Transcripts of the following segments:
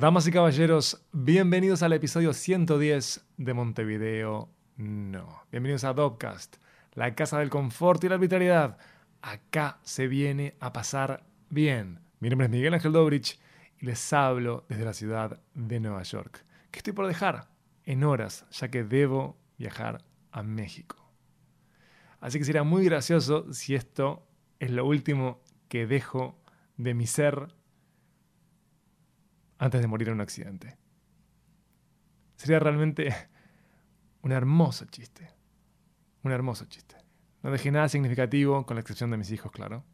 Damas y caballeros, bienvenidos al episodio 110 de Montevideo No. Bienvenidos a Dopcast, la casa del confort y la arbitrariedad. Acá se viene a pasar bien. Mi nombre es Miguel Ángel Dobrich y les hablo desde la ciudad de Nueva York, que estoy por dejar en horas, ya que debo viajar a México. Así que sería muy gracioso si esto es lo último que dejo de mi ser antes de morir en un accidente. Sería realmente un hermoso chiste. Un hermoso chiste. No dejé nada significativo, con la excepción de mis hijos, claro.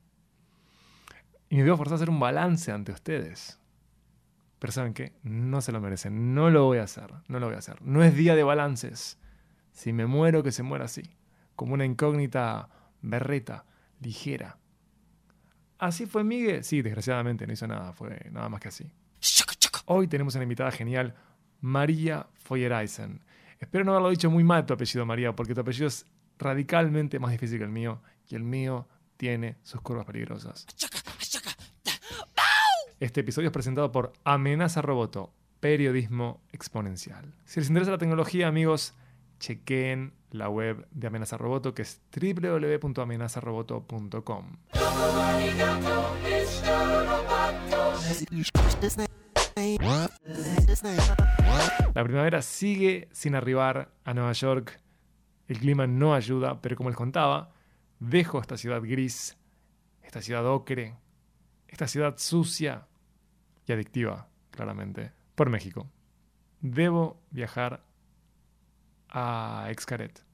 Y me veo forzado a hacer un balance ante ustedes. Pero ¿saben qué? No se lo merecen. No lo voy a hacer. No lo voy a hacer. No es día de balances. Si me muero, que se muera así. Como una incógnita berreta, ligera. ¿Así fue Miguel? Sí, desgraciadamente no hizo nada. Fue nada más que así. Hoy tenemos una invitada genial, María Feuereisen. Espero no haberlo dicho muy mal tu apellido, María, porque tu apellido es radicalmente más difícil que el mío y el mío tiene sus curvas peligrosas. Este episodio es presentado por Amenaza Roboto, periodismo exponencial. Si les interesa la tecnología, amigos, chequen la web de Amenaza Roboto que es www.amenazaroboto.com. La primavera sigue sin arribar a Nueva York. El clima no ayuda, pero como les contaba, dejo esta ciudad gris, esta ciudad ocre, esta ciudad sucia y adictiva, claramente, por México. Debo viajar a Excaret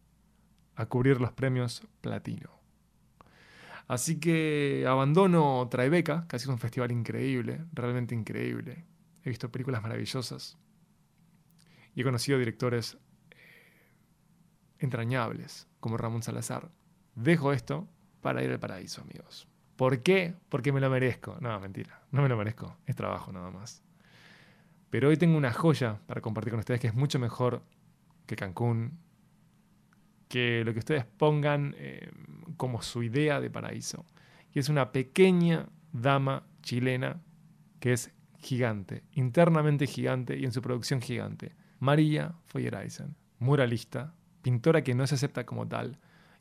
a cubrir los premios Platino. Así que abandono Tribeca, que ha sido un festival increíble, realmente increíble. He visto películas maravillosas y he conocido directores eh, entrañables, como Ramón Salazar. Dejo esto para ir al paraíso, amigos. ¿Por qué? Porque me lo merezco. No, mentira, no me lo merezco. Es trabajo nada más. Pero hoy tengo una joya para compartir con ustedes que es mucho mejor que Cancún, que lo que ustedes pongan eh, como su idea de paraíso. Y es una pequeña dama chilena que es gigante, internamente gigante y en su producción gigante. María Feuereisen, muralista, pintora que no se acepta como tal,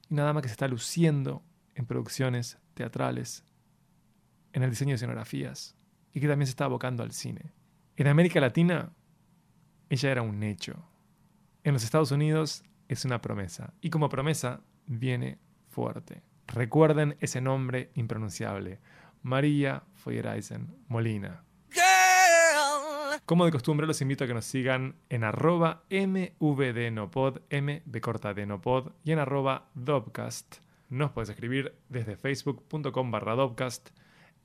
y una dama que se está luciendo en producciones teatrales, en el diseño de escenografías, y que también se está abocando al cine. En América Latina, ella era un hecho. En los Estados Unidos es una promesa, y como promesa viene fuerte. Recuerden ese nombre impronunciable, María Feuereisen Molina. Como de costumbre, los invito a que nos sigan en arroba mvdnopod, m corta de y en arroba. Nos puedes escribir desde facebook.com barra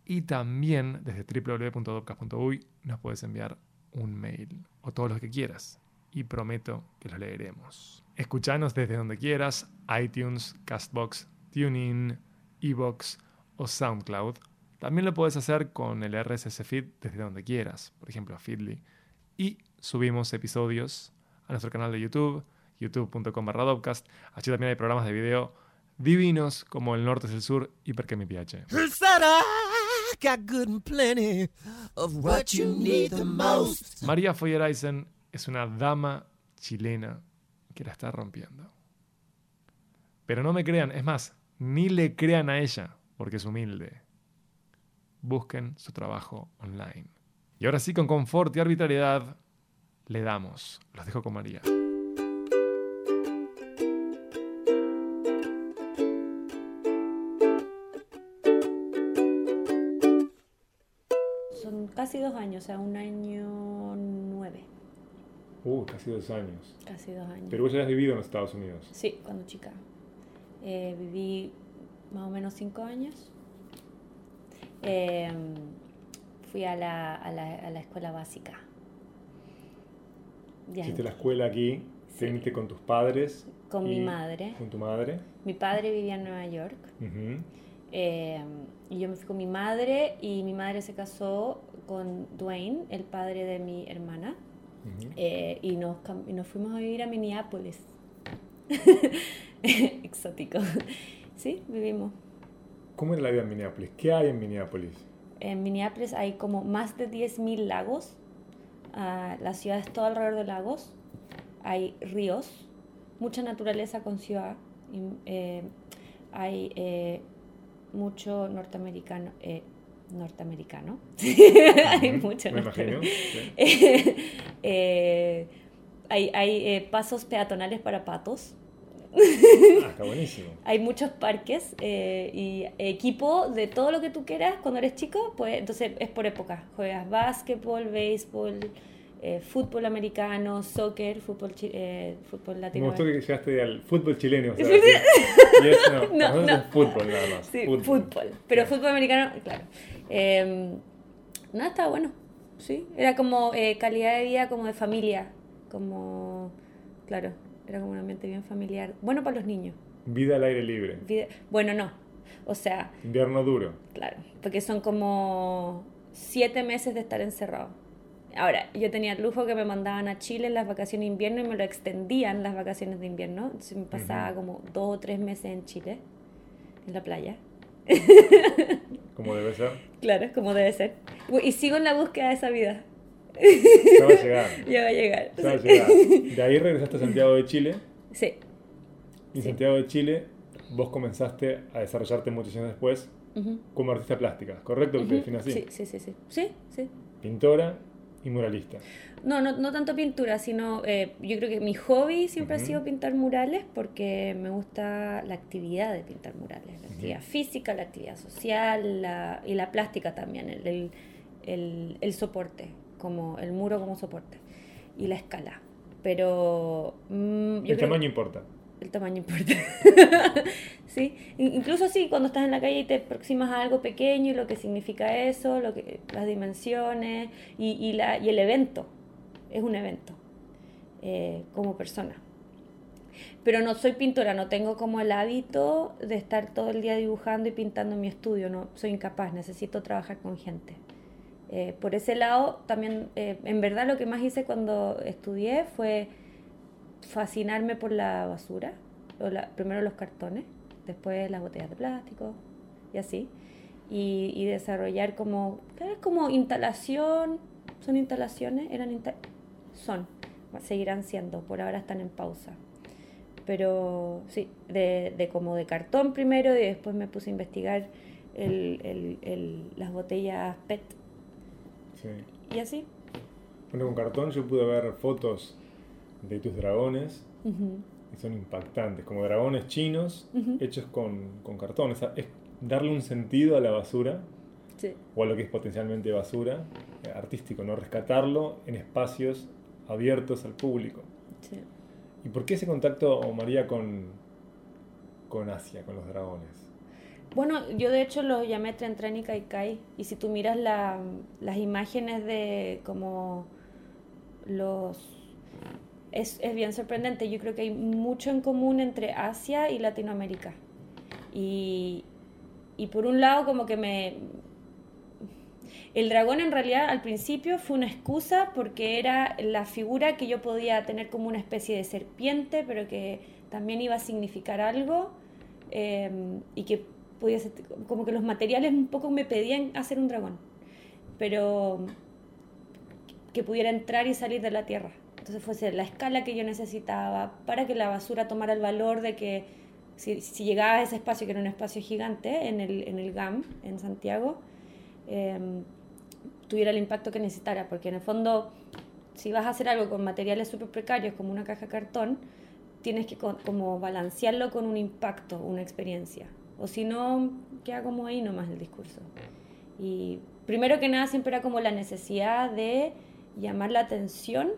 y también desde www.dobcast.uy nos puedes enviar un mail o todos los que quieras y prometo que los leeremos. Escuchanos desde donde quieras, iTunes, Castbox, TuneIn, Evox o SoundCloud también lo puedes hacer con el RSS feed desde donde quieras, por ejemplo a Feedly. Y subimos episodios a nuestro canal de YouTube, youtube.com barra Allí también hay programas de video divinos como El Norte es el Sur y Porque mi PH. María Feuereisen es una dama chilena que la está rompiendo. Pero no me crean, es más, ni le crean a ella, porque es humilde busquen su trabajo online. Y ahora sí, con confort y arbitrariedad, le damos. Los dejo con María. Son casi dos años, o sea, un año nueve. Uh, casi dos años. Casi dos años. Pero vos ya has vivido en los Estados Unidos. Sí, cuando chica. Eh, viví más o menos cinco años Em, fui a la, a, la, a la, escuela básica. Hiciste la escuela aquí, sí. con tus padres. Con mi madre. Con tu madre. Mi padre vivía en Nueva York. Em, y yo me fui con mi madre y mi madre se casó con Dwayne, el padre de mi hermana. Eh, y, nos, y nos fuimos a vivir a Minneapolis. Exótico. Sí, vivimos ¿Cómo era la vida en Minneapolis? ¿Qué hay en Minneapolis? En Minneapolis hay como más de 10.000 lagos. a la ciudad es todo alrededor de lagos, hay ríos, mucha naturaleza con ciudad, eh, hay eh, mucho norteamericano, eh, norteamericano, hay mucho Me imagino. hay, hay pasos peatonales para patos. Ah, está buenísimo. Hay muchos parques y equipo de todo lo que tú quieras cuando eres chico, pues entonces es por época. Juegas básquetbol, béisbol, eh, fútbol americano, soccer, fútbol, eh, fútbol latino. Me gustó que llegaste al fútbol chileno. O sea, y eso no, no, fútbol nada más. Sí, fútbol. Pero fútbol americano, claro. Eh, nada, estaba bueno. Sí, era como eh, calidad de vida como de familia. Como, claro, era como un ambiente bien familiar. Bueno para los niños. Vida al aire libre. bueno, no. O sea. Invierno duro. Claro, porque son como siete meses de estar encerrado Ahora, yo tenía el lujo que me mandaban a Chile en las vacaciones de invierno y me lo extendían las vacaciones de invierno. Entonces me pasaba como dos o tres meses en Chile, en la playa. Como debe ser. Claro, como debe ser. Y sigo en la búsqueda de esa vida. Ya va a llegar. Ya va a llegar. Ya va a llegar. De ahí regresaste a Santiago de Chile. Sí. Y en Santiago de Chile vos comenzaste a desarrollarte muchos años después como artista plástica, ¿correcto? ¿Te así? Sí, sí, sí, sí. Sí, sí. Pintora y muralista. No, no, no tanto pintura, sino eh, yo creo que mi hobby siempre ha sido pintar murales porque me gusta la actividad de pintar murales, la actividad física, la actividad social la, y la plástica también, el, el, el, soporte, como el muro como soporte y la escala. Pero... Mm, el tamaño importa el tamaño importa. ¿Sí? Incluso sí, cuando estás en la calle y te aproximas a algo pequeño y lo que significa eso, lo que, las dimensiones y, y, la, y el evento. Es un evento eh, como persona. Pero no soy pintora, no tengo como el hábito de estar todo el día dibujando y pintando en mi estudio, no soy incapaz, necesito trabajar con gente. Eh, por ese lado, también, eh, en verdad lo que más hice cuando estudié fue fascinarme por la basura, primero los cartones, después las botellas de plástico y así, y, desarrollar como, es como instalación, son instalaciones, eran son, seguirán siendo, por ahora están en pausa. Pero sí, de, de como de cartón primero y después me puse a investigar el, el, el, las botellas PET. Sí. Y así. Bueno, con cartón yo pude ver fotos de tus dragones. Y son impactantes, como dragones chinos hechos con, con cartón. es darle un sentido a la basura, o a lo que es potencialmente basura, eh, artístico, ¿no? Rescatarlo en espacios abiertos al público. ¿Y por qué ese contacto, María, con, con Asia, con los dragones? Bueno, yo de hecho los llamé Tren y Kai y si tú miras la, las imágenes de como los es, es, bien sorprendente. Yo creo que hay mucho en común entre Asia y Latinoamérica. Y, y por un lado como que me... El dragón en realidad al principio fue una excusa porque era la figura que yo podía tener como una especie de serpiente, pero que también iba a significar algo em, y que como que los materiales un poco me pedían hacer un dragón, pero que pudiera entrar y salir de la tierra. Entonces fuese la escala que yo necesitaba para que la basura tomara el valor de que si, llegaba a ese espacio, que era un espacio gigante en el, en el GAM, en Santiago, em, tuviera el impacto que necesitara, porque en el fondo, si vas a hacer algo con materiales súper precarios como una caja de cartón, tienes que como balancearlo con un impacto, una experiencia. O si no, queda como ahí nomás el discurso. Y primero que nada siempre era como la necesidad de llamar la atención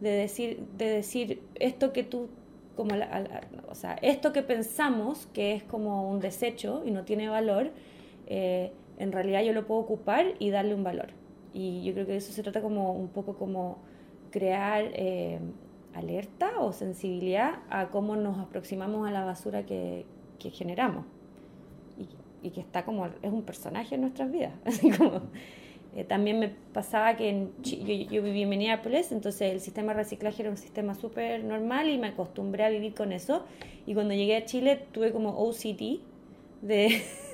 de decir, de decir esto que tú, como o sea, esto que pensamos que es como un desecho y no tiene valor, eh, en realidad yo lo puedo ocupar y darle un valor. Y yo creo que eso se trata como un poco como crear eh, alerta o sensibilidad a cómo nos aproximamos a la basura que, que generamos. Y, que está como, es un personaje en nuestras vidas. Así como, eh, también me pasaba que en, yo, yo, viví en Minneapolis, entonces el sistema de reciclaje era un sistema súper normal y me acostumbré a vivir con eso. Y cuando llegué a Chile tuve como OCD de,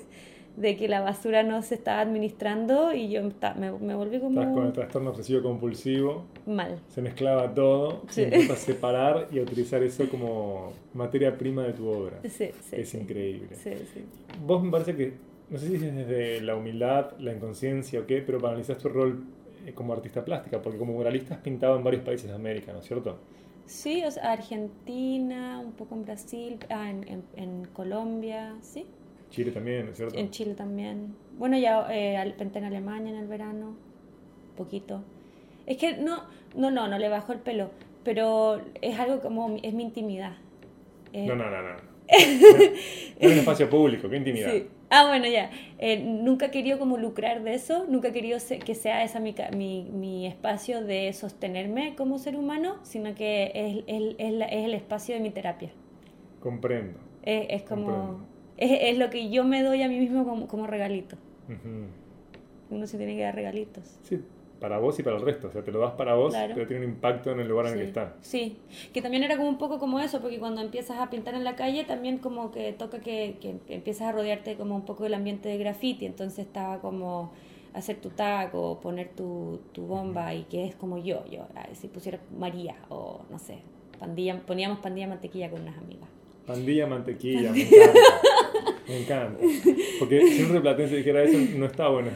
de que la basura no se estaba administrando y yo me, me volví como... Estás con el trastorno obsesivo compulsivo. Mal. Se mezclaba todo. Sí. Y separar y utilizar eso como materia prima de tu obra. Sí, sí. Es increíble. Sí, sí. Vos me parece que, no sé si es desde la humildad, la inconsciencia o qué, pero analizar tu rol eh, como artista plástica, porque como muralista has pintado en varios países de América, ¿no es cierto? Sí, o sea, Argentina, un poco en Brasil, ah, en, en, Colombia, sí. Chile también, ¿no es cierto? En Chile también. Bueno, ya eh, en Alemania en el verano, poquito. Es que no, no, no, no le bajo el pelo, pero es algo como, es mi intimidad. no, no, no, no. es un espacio público, qué intimidad. Sí. Ah, bueno, ya. Eh, nunca he querido como lucrar de eso, nunca he querido que sea esa mi, mi, mi, espacio de sostenerme como ser humano, sino que es, es, es, el espacio de mi terapia. Comprendo. Es, como... Es, lo que yo me doy a mí mismo como, como regalito. Uno se tiene que dar regalitos. Sí, para vos y para el resto. O sea, te lo das para vos, pero tiene un impacto en el lugar en el que está. Sí, que también era como un poco como eso, porque cuando empiezas a pintar en la calle, también como que toca que, que empiezas a rodearte como un poco del ambiente de graffiti. Entonces estaba como hacer tu tag o poner tu, tu bomba y que es como yo, yo, si pusiera María o no sé, pandilla, poníamos pandilla mantequilla con unas amigas. Pandilla mantequilla, me. Me encanta. Porque si un replatense dijera eso, no está bueno.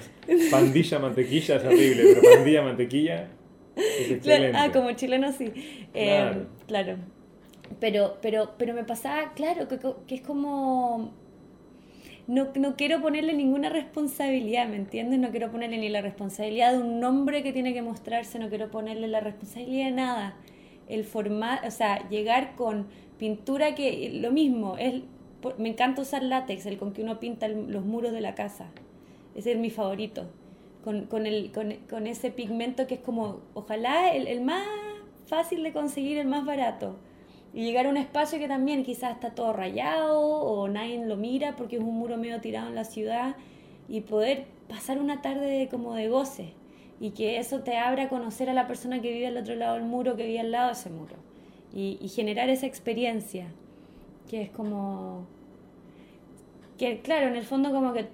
Pandilla mantequilla es horrible, pero pandilla mantequilla es excelente. Ah, como chileno sí. Eh, claro. Pero, pero, pero me pasaba, claro, que, que es como... No, no, quiero ponerle ninguna responsabilidad, ¿me entiendes? No quiero ponerle ni la responsabilidad de un nombre que tiene que mostrarse, no quiero ponerle la responsabilidad de nada. El formato, o sea, llegar con pintura que lo mismo, es, me encanta usar látex, el con que uno pinta los muros de la casa. Ese es mi favorito. Con, con, el, con, con ese pigmento que es como, ojalá, el, el, más fácil de conseguir, el más barato. Y llegar a un espacio que también quizás está todo rayado o nadie lo mira porque es un muro medio tirado en la ciudad y poder pasar una tarde como de goce y que eso te abra a conocer a la persona que vive al otro lado del muro, que vive al lado de ese muro y, generar esa experiencia, que es como, que claro, en el fondo como que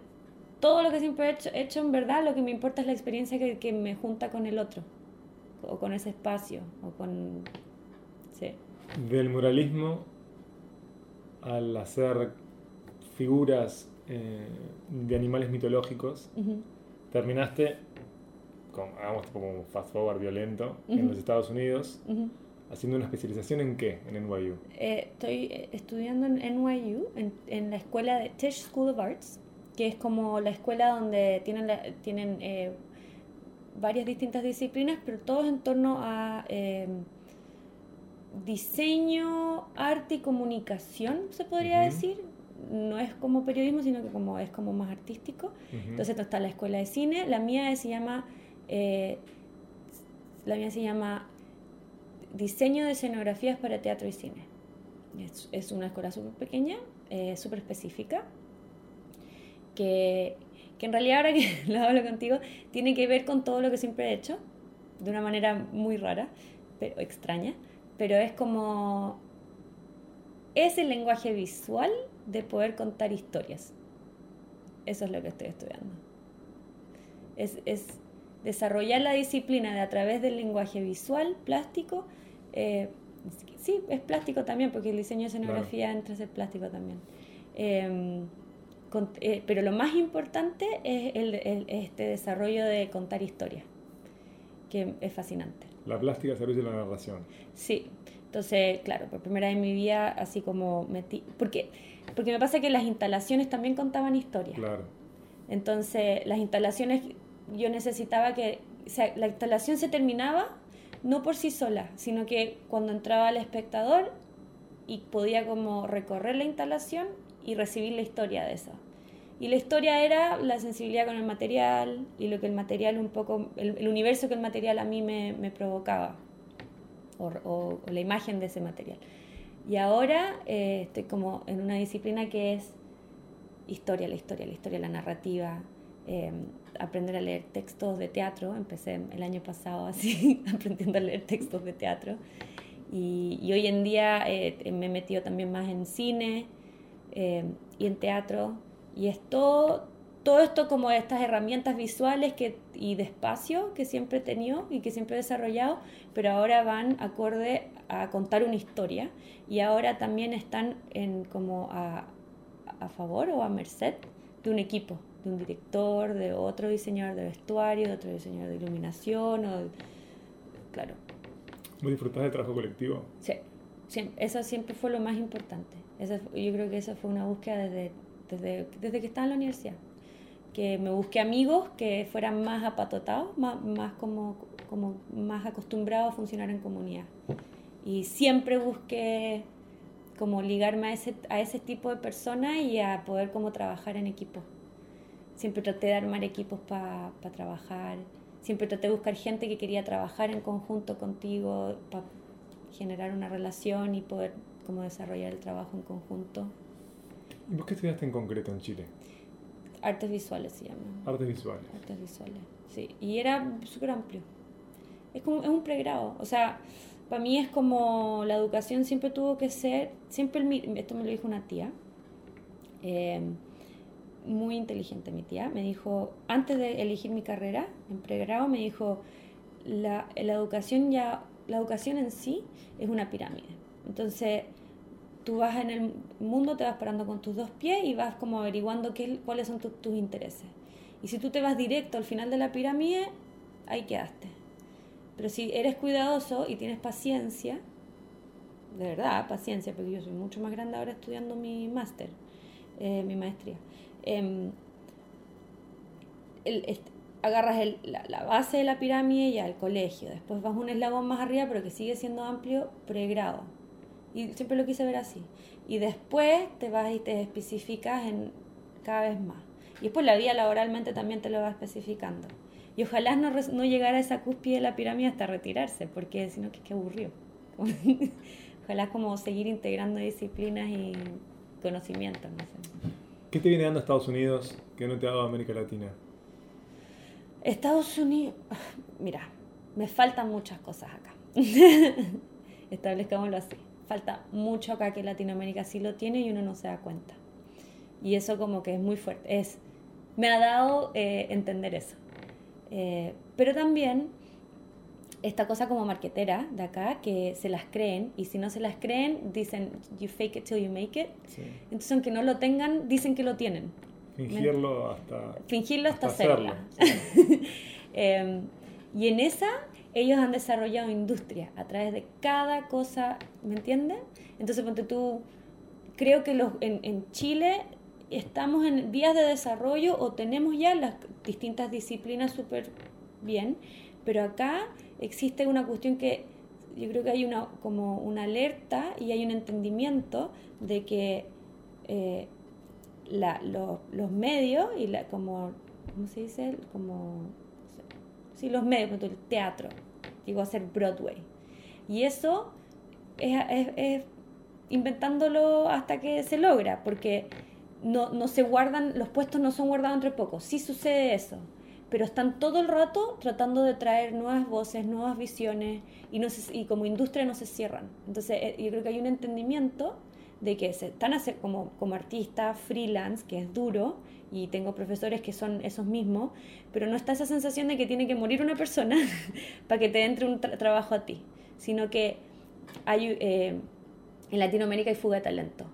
todo lo que siempre he hecho, hecho en verdad, lo que me importa es la experiencia que, que me junta con el otro, o con ese espacio, o con... Sí. Del muralismo al hacer figuras eh, de animales mitológicos, terminaste con, hagamos como un fast forward violento en los Estados Unidos. ¿Haciendo una especialización en qué en NYU? Eh, estoy eh, estudiando en NYU, en, en, la escuela de Tisch School of Arts, que es como la escuela donde tienen, tienen eh, varias distintas disciplinas, pero todos en torno a em, diseño, arte y comunicación, se podría decir. No es como periodismo, sino que como es como más artístico. Entonces está la escuela de cine. La mía se llama, la mía se llama diseño de escenografías para teatro y cine. Es, una escuela súper pequeña, eh, súper específica, que, que, en realidad ahora que lo hablo contigo, tiene que ver con todo lo que siempre he hecho, de una manera muy rara, pero extraña, pero es como... Es el lenguaje visual de poder contar historias. Eso es lo que estoy estudiando. Es, es desarrollar la disciplina de a través del lenguaje visual, plástico, eh, sí, es plástico también, porque el diseño de escenografía entra a ser plástico también. Em, eh, pero lo más importante es el, este desarrollo de contar historias, que es fascinante. La plástica servicio de la narración. Sí, entonces, claro, por primera vez en mi vida, así como metí. Porque, porque me pasa que las instalaciones también contaban historias. Claro. Entonces, las instalaciones, yo necesitaba que. O sea, la instalación se terminaba no por sí sola, sino que cuando entraba el espectador y podía como recorrer la instalación y recibir la historia de eso. Y la historia era la sensibilidad con el material y lo que el material un poco, el, universo que el material a mí me, provocaba, o, la imagen de ese material. Y ahora eh, estoy como en una disciplina que es historia, la historia, la historia, la narrativa, eh, aprender a leer textos de teatro. Empecé el año pasado así, aprendiendo a leer textos de teatro. Y, hoy en día eh, me he metido también más en cine eh, y en teatro. Y es todo, todo esto como estas herramientas visuales que, y de espacio que siempre he tenido y que siempre he desarrollado, pero ahora van acorde a contar una historia y ahora también están en como a, a favor o a merced de un equipo, de un director, de otro diseñador de vestuario, de otro diseñador de iluminación, o, claro. ¿Muy disfrutas del trabajo colectivo? Sí, eso siempre fue lo más importante. yo creo que esa fue una búsqueda desde, desde, desde que estaba en la universidad. Que me busqué amigos que fueran más apatotados, más, más como, como más acostumbrados a funcionar en comunidad. Y siempre busqué como ligarme a ese, a ese tipo de personas y a poder como trabajar en equipo. Siempre traté de armar equipos para trabajar, siempre traté de buscar gente que quería trabajar en conjunto contigo para generar una relación y poder como desarrollar el trabajo en conjunto. ¿Y vos qué estudiaste en concreto en Chile? Artes visuales se llama. Artes visuales. Artes visuales, sí. Y era súper amplio. Es como es un pregrado. O sea, para mí es como la educación siempre tuvo que ser, siempre, el, esto me lo dijo una tía, eh, muy inteligente mi tía, me dijo, antes de elegir mi carrera en pregrado, me dijo, la, la educación ya, la educación en sí es una pirámide. Entonces, tú vas en el mundo, te vas parando con tus dos pies y vas como averiguando qué, cuáles son tus intereses. Y si tú te vas directo al final de la pirámide, ahí quedaste. Pero si eres cuidadoso y tienes paciencia, de verdad, paciencia, porque yo soy mucho más grande ahora estudiando mi máster, eh, mi maestría. Em, agarras la, base de la pirámide y al colegio, después vas un eslabón más arriba, pero que sigue siendo amplio, pregrado. Y siempre lo quise ver así. Y después te vas y te especificas en cada vez más. Y después la vida laboralmente también te lo va especificando. Y ojalá no, no llegara a esa cúspide de la pirámide hasta retirarse, porque si no, que, que aburrió. ojalá como seguir integrando disciplinas y conocimientos. ¿Qué te viene dando Estados Unidos que no te ha dado América Latina? Estados Unidos, mira, me faltan muchas cosas acá. Establezcámoslo así. Falta mucho acá que Latinoamérica sí lo tiene y uno no se da cuenta. Y eso como que es muy fuerte. Es, me ha dado eh, entender eso. Eh, pero también esta cosa como marquetera de acá, que se las creen, y si no se las creen, dicen, you fake it till you make it. Entonces, aunque no lo tengan, dicen que lo tienen. Fingirlo hasta... Fingirlo hasta, hacerlo. Em, y en esa, ellos han desarrollado industria a través de cada cosa, ¿me entiendes? Entonces, ponte tú, creo que los, en, en Chile estamos en vías de desarrollo o tenemos ya las distintas disciplinas súper bien, pero acá existe una cuestión que yo creo que hay una, como una alerta y hay un entendimiento de que eh, la, los medios y la, como, ¿cómo se dice? Como, sí, los medios, el teatro, digo, hacer Broadway. Y eso es, es, es inventándolo hasta que se logra, porque no, no se guardan, los puestos no son guardados entre pocos. Sí sucede eso, pero están todo el rato tratando de traer nuevas voces, nuevas visiones y, no y como industria no se cierran. Entonces eh, yo creo que hay un entendimiento de que se están hacer como, como artistas freelance, que es duro, y tengo profesores que son esos mismos, pero no está esa sensación de que tiene que morir una persona para que te entre un trabajo a ti, sino que hay, eh, en Latinoamérica hay fuga de talento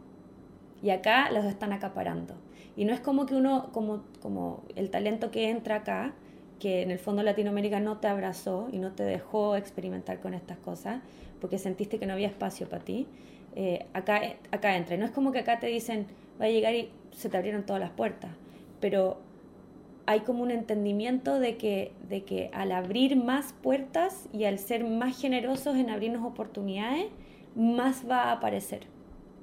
y acá los están acaparando. Y no es como que uno, como, como el talento que entra acá, que en el fondo Latinoamérica no te abrazó y no te dejó experimentar con estas cosas, porque sentiste que no había espacio para ti, eh, acá, acá entra. No es como que acá te dicen, va a llegar y se te abrieron todas las puertas, pero hay como un entendimiento de que, de que al abrir más puertas y al ser más generosos en abrirnos oportunidades, más va a aparecer.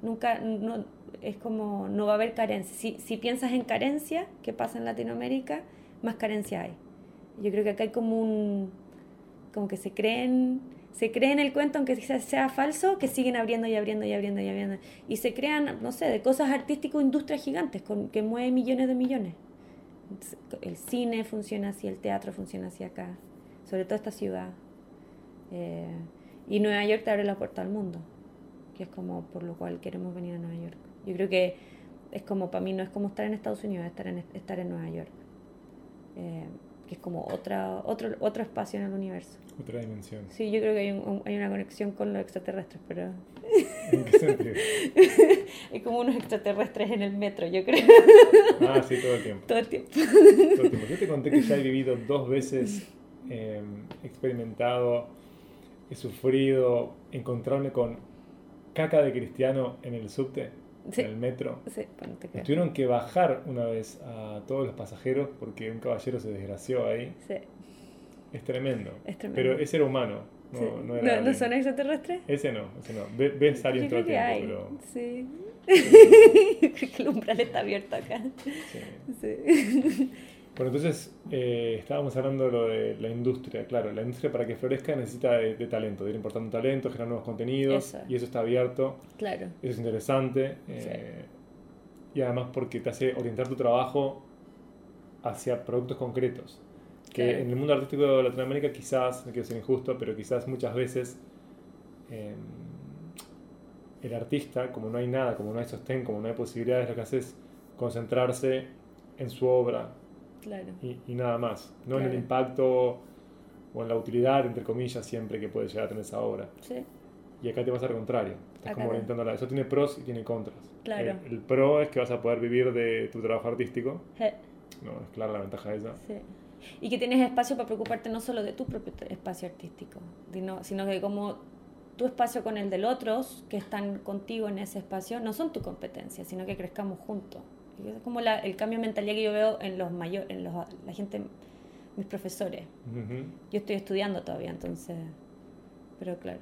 Nunca, no, es como no va a haber carencia. Si, si piensas en carencia, ¿qué pasa en Latinoamérica? Más carencia hay. Yo creo que acá hay como un, como que se creen, se creen el cuento, aunque sea falso, que siguen abriendo y abriendo y abriendo y abriendo. Y se crean, no sé, de cosas artísticas, industrias gigantes con, que mueven millones de millones. El cine funciona así, el teatro funciona así acá, sobre todo esta ciudad. Eh, y Nueva York te abre la puerta al mundo, que es como por lo cual queremos venir a Nueva York. Yo creo que es como, para mí no es como estar en Estados Unidos, es estar en, estar en Nueva York. Eh, que es como otra, otro, otro espacio en el universo. Otra dimensión. Sí, yo creo que hay, un, hay una conexión con los extraterrestres, pero... ¿En qué sentido? hay como unos extraterrestres en el metro, yo creo. Ah, sí, todo el tiempo. Todo el tiempo. Todo el tiempo. Yo te conté que ya he vivido dos veces, eh, experimentado, he sufrido, encontrarme con caca de cristiano en el subte en el metro. Sí, Tuvieron que bajar una vez a todos los pasajeros porque un caballero se desgració ahí. Sí. Es tremendo. Es tremendo. Pero ese era humano. No, no, era ¿No, son extraterrestres? Ese no, ese no. Ves a alguien todo el tiempo, pero... Sí. Creo que el umbral está abierto acá. Sí. sí. Bueno, entonces eh, estábamos hablando de lo de la industria. Claro, la industria para que florezca necesita de, talento, de ir importando talento, generar nuevos contenidos y eso está abierto. Claro. Eso es interesante. Eh, y además porque te hace orientar tu trabajo hacia productos concretos. Que en el mundo artístico de Latinoamérica quizás, no quiero ser injusto, pero quizás muchas veces em, el artista, como no hay nada, como no hay sostén, como no hay posibilidades, lo que hace es concentrarse en su obra, y, nada más. No en el impacto o en la utilidad, entre comillas, siempre que puede llegar a tener esa obra. Y acá te vas al contrario. Estás como orientándola. Eso tiene pros y tiene contras. Claro. El, pro es que vas a poder vivir de tu trabajo artístico. No, es clara la ventaja de esa. Sí. Y que tienes espacio para preocuparte no solo de tu propio espacio artístico, sino que como tu espacio con el del otro, que están contigo en ese espacio, no son tu competencia, sino que crezcamos juntos. Es como la, el cambio de mentalidad que yo veo en los mayores, en los, la gente, mis profesores. Yo estoy estudiando todavía, entonces, pero claro.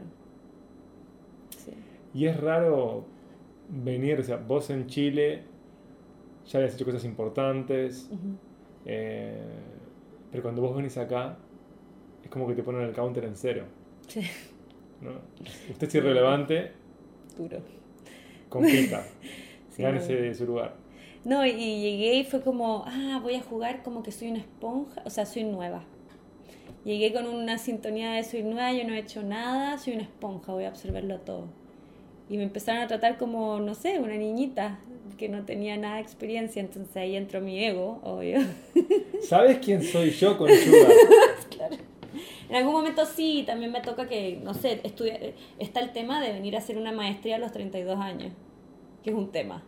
Sí. Y es raro venir, o sea, vos en Chile ya habías hecho cosas importantes, eh, pero cuando vos venís acá, es como que te ponen el counter en cero. Sí. ¿no? Usted es irrelevante. Duro. Compita. sí, Gánese de su lugar. No, y llegué y fue como, ah, voy a jugar como que soy una esponja, o sea, soy nueva. Llegué con una sintonía de soy nueva, yo no he hecho nada, soy una esponja, voy a observarlo todo. Y me empezaron a tratar como, no sé, una niñita que no tenía nada de experiencia, entonces ahí entró mi ego, obvio. ¿Sabes quién soy yo con claro. En algún momento sí, también me toca que, no sé, estudia, está el tema de venir a hacer una maestría a los 32 años, que es un tema.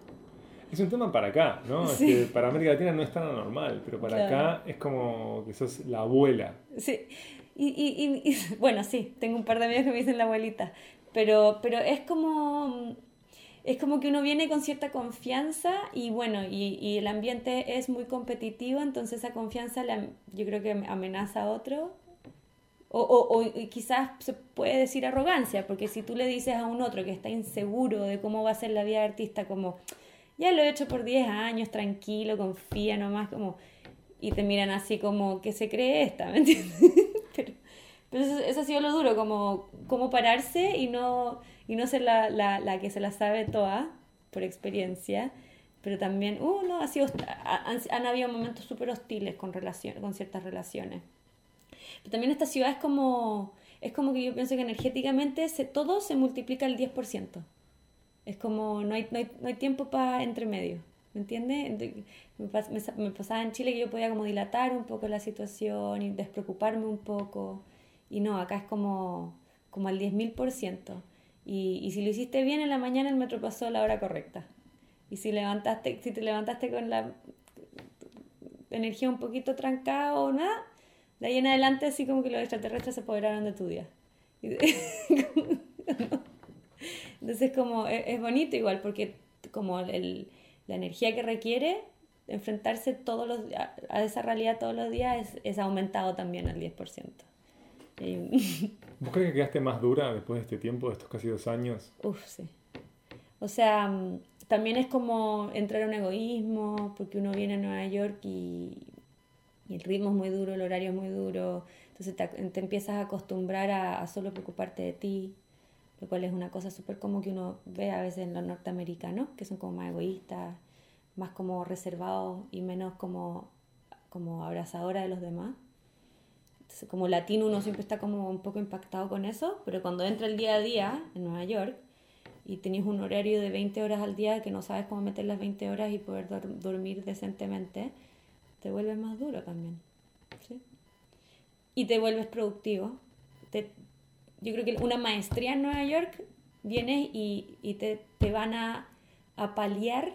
Es un tema para acá, ¿no? que para América Latina no es tan normal, pero para acá es como que sos la abuela. Sí, y, y, y, bueno, sí, tengo un par de amigos que me dicen la abuelita, pero, pero es como... Es como que uno viene con cierta confianza y bueno, y, el ambiente es muy competitivo, entonces esa confianza yo creo que amenaza a otro o, o, o, quizás se puede decir arrogancia, porque si tú le dices a un otro que está inseguro de cómo va a ser la vida de artista, como, ya lo he hecho por 10 años, tranquilo, confía nomás, como, y te miran así como, ¿qué se cree esta? ¿Me entiendes? pero, eso, ha sido lo duro, como, como pararse y no, y no ser la, la, la que se la sabe toda por experiencia, pero también, uh, no, ha sido, han, han habido momentos súper hostiles con, relación, con ciertas relaciones. Pero también esta ciudad es como, es como que yo pienso que energéticamente se, todo se multiplica al 10%. Es como, no hay, no hay, no hay tiempo para entre medio, ¿me entiendes? Me, me, pasaba en Chile que yo podía como dilatar un poco la situación y despreocuparme un poco. Y no, acá es como, como al 10.000%. Y, y si lo hiciste bien en la mañana, el metro pasó a la hora correcta. Y si, levantaste, si te levantaste con la energía un poquito trancada o nada, de ahí en adelante así como que los extraterrestres se apoderaron de tu día. Entonces como e, es, bonito igual porque como el, la energía que requiere enfrentarse todos los, a, a esa realidad todos los días es, es aumentado también al 10%. ¿Vos crees que quedaste más dura después de este tiempo, de estos casi dos años? Uf, sí. O sea, mm, también es como entrar a un egoísmo, porque uno viene a Nueva York y, y el ritmo es muy duro, el horario es muy duro, entonces te, te empiezas a acostumbrar a, a, solo preocuparte de ti, lo cual es una cosa súper como que uno ve a veces en los norteamericanos, que son como más egoístas, más como reservados y menos como, como abrazadora de los demás. Entonces, como latino uno siempre está como un poco impactado con eso, pero cuando entra el día a día en Nueva York, y tenías un horario de 20 horas al día que no sabes cómo meter las 20 horas y poder dormir decentemente, te vuelves más duro también. ¿sí? Y te vuelves productivo. Yo creo que una maestría en Nueva York viene y, y te, te, van a, a paliar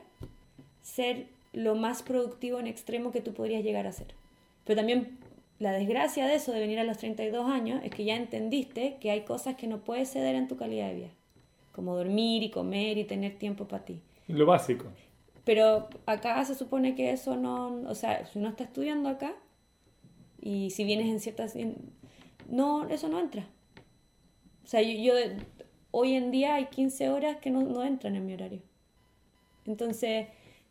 ser lo más productivo en extremo que tú podrías llegar a ser. Pero también la desgracia de eso, de venir a los 32 años, es que ya entendiste que hay cosas que no puedes ceder en tu calidad de vida, como dormir y comer y tener tiempo para ti. Lo básico. Pero acá se supone que eso no, o sea, si uno está estudiando acá y si vienes en ciertas... No, eso no entra. O sea, yo, hoy en día hay 15 horas que no, no entran en mi horario. Entonces...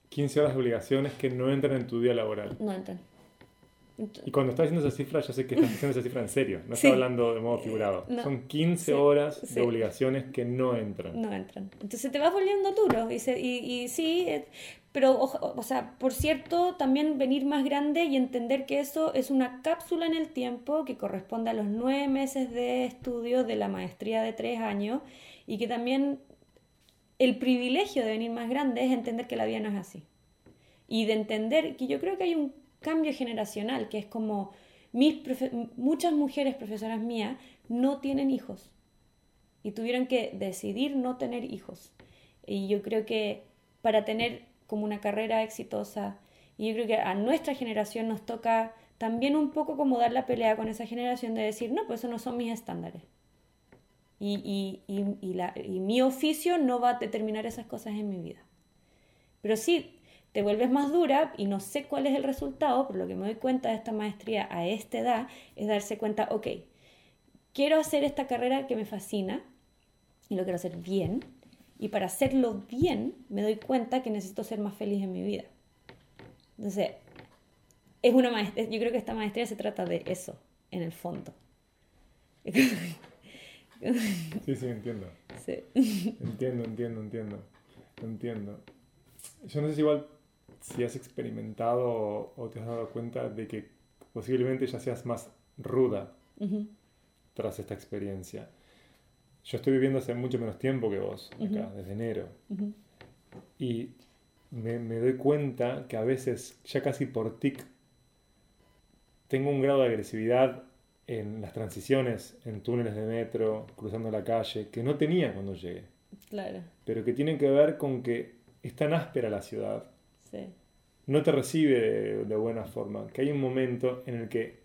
15 horas de obligaciones que no entran en tu día laboral. No entran. Y cuando estás diciendo esa cifra, yo sé que estás diciendo esa cifra en serio, no estás hablando de modo figurado. Son 15 horas de obligaciones que no entran. No entran. Entonces te vas volviendo duro. Y, y, sí, eh, pero, o, sea, por cierto, también venir más grande y entender que eso es una cápsula en el tiempo que corresponde a los nueve meses de estudio de la maestría de tres años y que también el privilegio de venir más grande es entender que la vida no es así. Y de entender que yo creo que hay un cambio generacional, que es como mis muchas mujeres profesoras mías no tienen hijos y tuvieron que decidir no tener hijos. Y yo creo que para tener como una carrera exitosa, y yo creo que a nuestra generación nos toca también un poco como dar la pelea con esa generación de decir, no, pues eso no son mis estándares. Y, y, y, la, y mi oficio no va a determinar esas cosas en mi vida. Pero sí, te vuelves más dura y no sé cuál es el resultado, pero lo que me doy cuenta de esta maestría a esta edad es darse cuenta, ok, quiero hacer esta carrera que me fascina y lo quiero hacer bien, y para hacerlo bien me doy cuenta que necesito ser más feliz en mi vida. Entonces, es una maestría, yo creo que esta maestría se trata de eso, en el fondo. Sí, sí, entiendo. Sí. Entiendo, entiendo, entiendo. Entiendo. Yo no sé si igual si has experimentado o te has dado cuenta de que posiblemente ya seas más ruda tras esta experiencia. Yo estoy viviendo hace mucho menos tiempo que vos, acá, desde enero. Y me, me, doy cuenta que a veces, ya casi por tic, tengo un grado de agresividad en las transiciones, en túneles de metro, cruzando la calle, que no tenía cuando llegué. Claro. Pero que tienen que ver con que es tan áspera la ciudad no te recibe de, buena forma. Que hay un momento en el que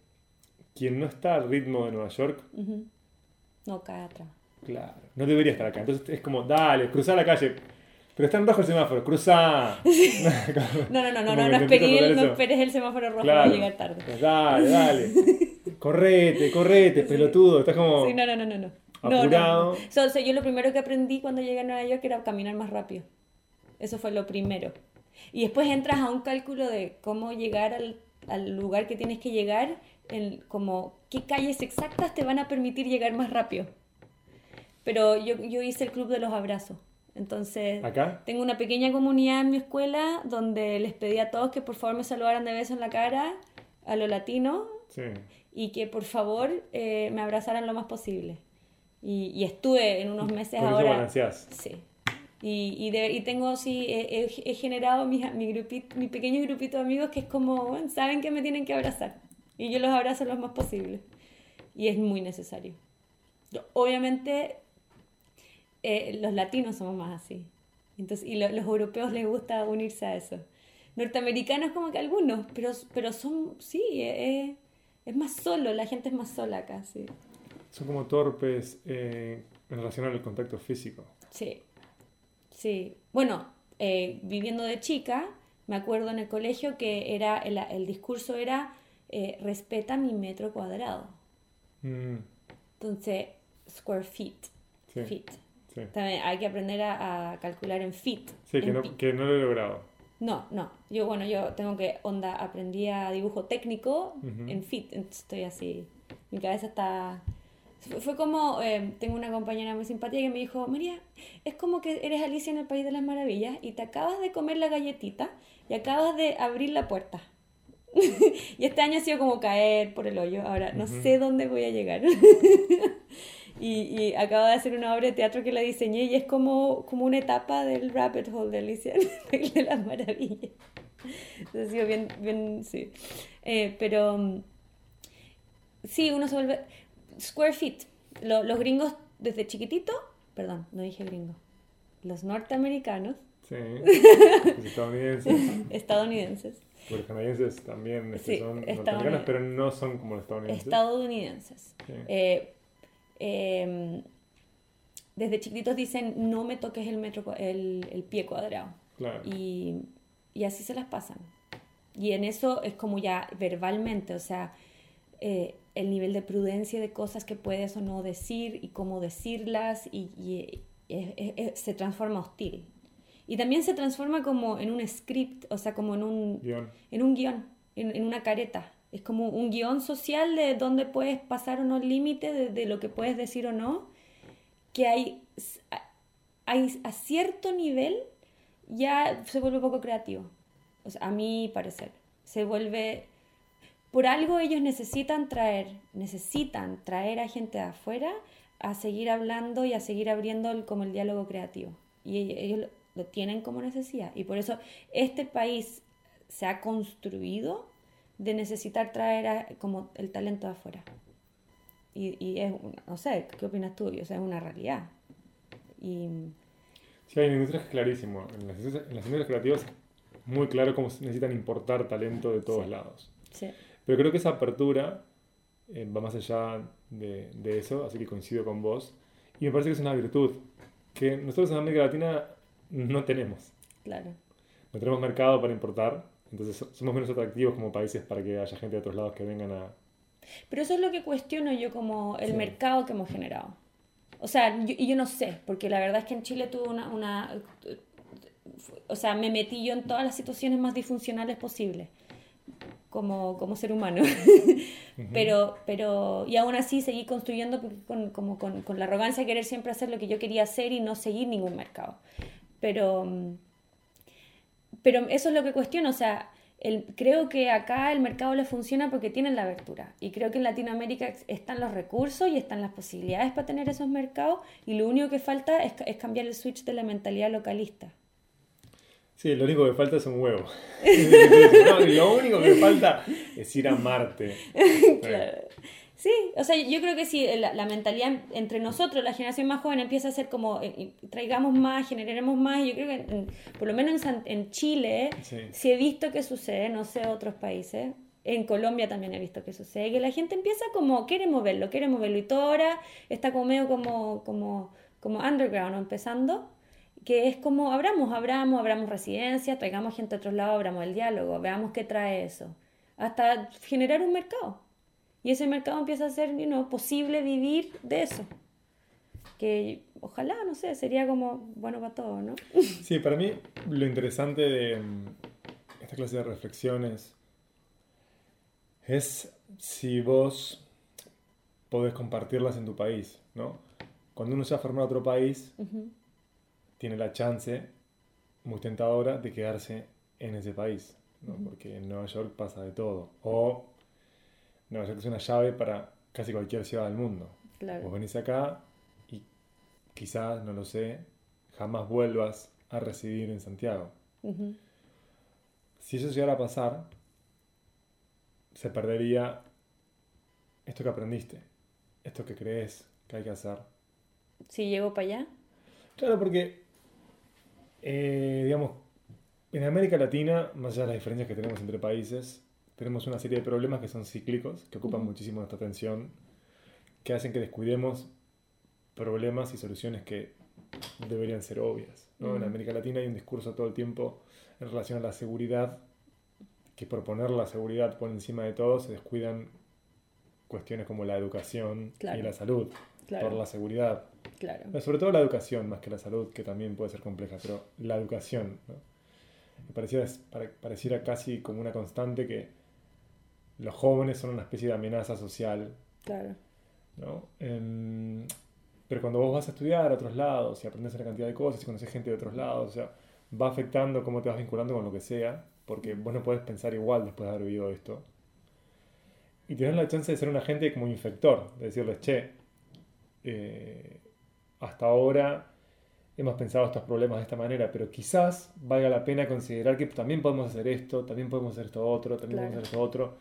quien no está al ritmo de Nueva York no cae atrás. Claro, no debería estar acá. Entonces es como, dale, cruza la calle. Pero está en rojo el semáforo, cruza. no, no, no, no, no, no, esperes, el semáforo rojo para llegar tarde. Pues dale, dale. correte, correte, pelotudo. Estás como. Sí, no, no, no, no. no. Apurado. yo lo primero que aprendí cuando llegué a Nueva York era caminar más rápido. Eso fue lo primero. Y después entras a un cálculo de cómo llegar al, al lugar que tienes que llegar, en, como qué calles exactas te van a permitir llegar más rápido. Pero yo, yo hice el club de los abrazos. Entonces, ¿Acá? tengo una pequeña comunidad en mi escuela donde les pedí a todos que por favor me saludaran de beso en la cara a lo latino sí. y que por favor eh, me abrazaran lo más posible. Y, y estuve en unos meses ahora. Sí, y, y, y tengo, sí, he, he, generado mi, mi, grupito, mi pequeño grupito de amigos que es como, saben que me tienen que abrazar. Y yo los abrazo lo más posible. Y es muy necesario. Obviamente, eh, los latinos somos más así. Entonces, y los europeos les gusta unirse a eso. Norteamericanos como que algunos, pero, pero son, sí, eh, eh, es más solo, la gente es más sola acá, sí. Son como torpes en relación al contacto físico. Sí. Sí, bueno, eh, viviendo de chica, me acuerdo en el colegio que era el, el discurso era eh, respeta mi metro cuadrado. Mm. Entonces, square feet. Feet. También hay que aprender a, calcular en feet. Sí, que, no, que no lo he logrado. No, no. Yo, bueno, yo tengo que, onda, aprendí a dibujo técnico en feet. estoy así, mi cabeza está fue como, eh, tengo una compañera muy simpática que me dijo, María, es como que eres Alicia en el País de las Maravillas y te acabas de comer la galletita y acabas de abrir la puerta. y este año ha sido como caer por el hoyo. Ahora no sé dónde voy a llegar. Y, y, acabo de hacer una obra de teatro que la diseñé y es como, como una etapa del rabbit hole de Alicia de las Maravillas. Entonces, ha sido bien, bien, sí. Eh, pero mm, sí, uno se vuelve... Square feet. los gringos desde chiquitito, perdón, no dije gringo, los norteamericanos. Sí, estadounidenses. estadounidenses. Los canadienses también este, son norteamericanos, pero no son como los estadounidenses. Estadounidenses. Eh, em, desde chiquititos dicen, no me toques el, metro, el, el pie cuadrado. Claro. Y, y así se las pasan. Y en eso es como ya verbalmente, o sea, eh, el nivel de prudencia de cosas que puedes o no decir y cómo decirlas y, se transforma hostil. Y también se transforma como en un script, o sea, como en un guion, en, un guion, en, una careta. Es como un guion social de dónde puedes pasar o no límite, de, de, lo que puedes decir o no, que hay, hay a cierto nivel ya se vuelve poco creativo. O sea, a mi parecer. Se vuelve por algo ellos necesitan traer, necesitan traer a gente de afuera a seguir hablando y a seguir abriendo el, como el diálogo creativo. Y ellos lo, tienen como necesidad. Y por eso este país se ha construido de necesitar traer como el talento de afuera. Y, y es, no sé, ¿qué opinas tú? O sea, es una realidad. Y... Sí, hay industrias clarísimo. En las, en las industrias creativas, muy claro cómo necesitan importar talento de todos lados. Sí. Pero creo que esa apertura eh, va más allá de, de, eso, así que coincido con vos. Y me parece que es una virtud que nosotros en América Latina no tenemos. Claro. No tenemos mercado para importar, entonces somos menos atractivos como países para que haya gente de otros lados que vengan a... Pero eso es lo que cuestiono yo como el mercado que hemos generado. O sea, y yo no sé, porque la verdad es que en Chile tuve una, una... O sea, me metí yo en todas las situaciones más disfuncionales posibles como, como ser humano. pero, pero, y aún así seguí construyendo con, como con, con, la arrogancia de querer siempre hacer lo que yo quería hacer y no seguir ningún mercado. Pero, pero eso es lo que cuestiono, o sea, el, creo que acá el mercado le funciona porque tienen la abertura. Y creo que en Latinoamérica están los recursos y están las posibilidades para tener esos mercados. Y lo único que falta es, es cambiar el switch de la mentalidad localista. Sí, lo único que falta es un huevo. lo único que falta es ir a Marte. Sí, o sea, yo creo que sí, la, mentalidad entre nosotros, la generación más joven, empieza a ser como, eh, traigamos más, generemos más. Yo creo que, por lo menos en, Chile, sí. he visto que sucede, no sé otros países. En Colombia también he visto que sucede, que la gente empieza como, quiere moverlo, quiere moverlo. Y todo ahora está como medio como, como, como underground, empezando que es como abramos, abramos, abramos residencias, traigamos gente de otros lados, abramos el diálogo, veamos qué trae eso, hasta generar un mercado. Y ese mercado empieza a ser you posible vivir de eso. Que ojalá, no sé, sería como bueno para todos, ¿no? Sí, para mí lo interesante de mm, esta clase de reflexiones es si vos podés compartirlas en tu país, ¿no? Cuando uno se va a formar otro país, tiene la chance muy tentadora de quedarse en ese país, ¿no? porque en Nueva York pasa de todo. O Nueva York es una llave para casi cualquier ciudad del mundo. Claro. Vos venís acá y quizás, no lo sé, jamás vuelvas a residir en Santiago. Si eso llegara a pasar, se perdería esto que aprendiste, esto que crees que hay que hacer. Si llego para allá. Claro, porque eh, digamos, en América Latina, más allá de las diferencias que tenemos entre países, tenemos una serie de problemas que son cíclicos, que ocupan muchísimo nuestra atención, que hacen que descuidemos problemas y soluciones que deberían ser obvias. En América Latina hay un discurso todo el tiempo en relación a la seguridad, que por poner la seguridad por encima de todo se descuidan cuestiones como la educación y la salud por la seguridad. Claro. Sobre todo la educación, más que la salud, que también puede ser compleja, pero la educación. ¿no? Me pareciera, pareciera casi como una constante que los jóvenes son una especie de amenaza social. Claro. ¿no? Em, pero cuando vos vas a estudiar a otros lados y aprendes una cantidad de cosas y conoces gente de otros lados, o sea, va afectando cómo te vas vinculando con lo que sea, porque vos no podés pensar igual después de haber vivido esto. Y tienes la chance de ser un agente como infector, de decirles, che, eh, hasta ahora hemos pensado estos problemas de esta manera, pero quizás valga la pena considerar que también podemos hacer esto, también podemos hacer esto otro, también podemos hacer esto otro,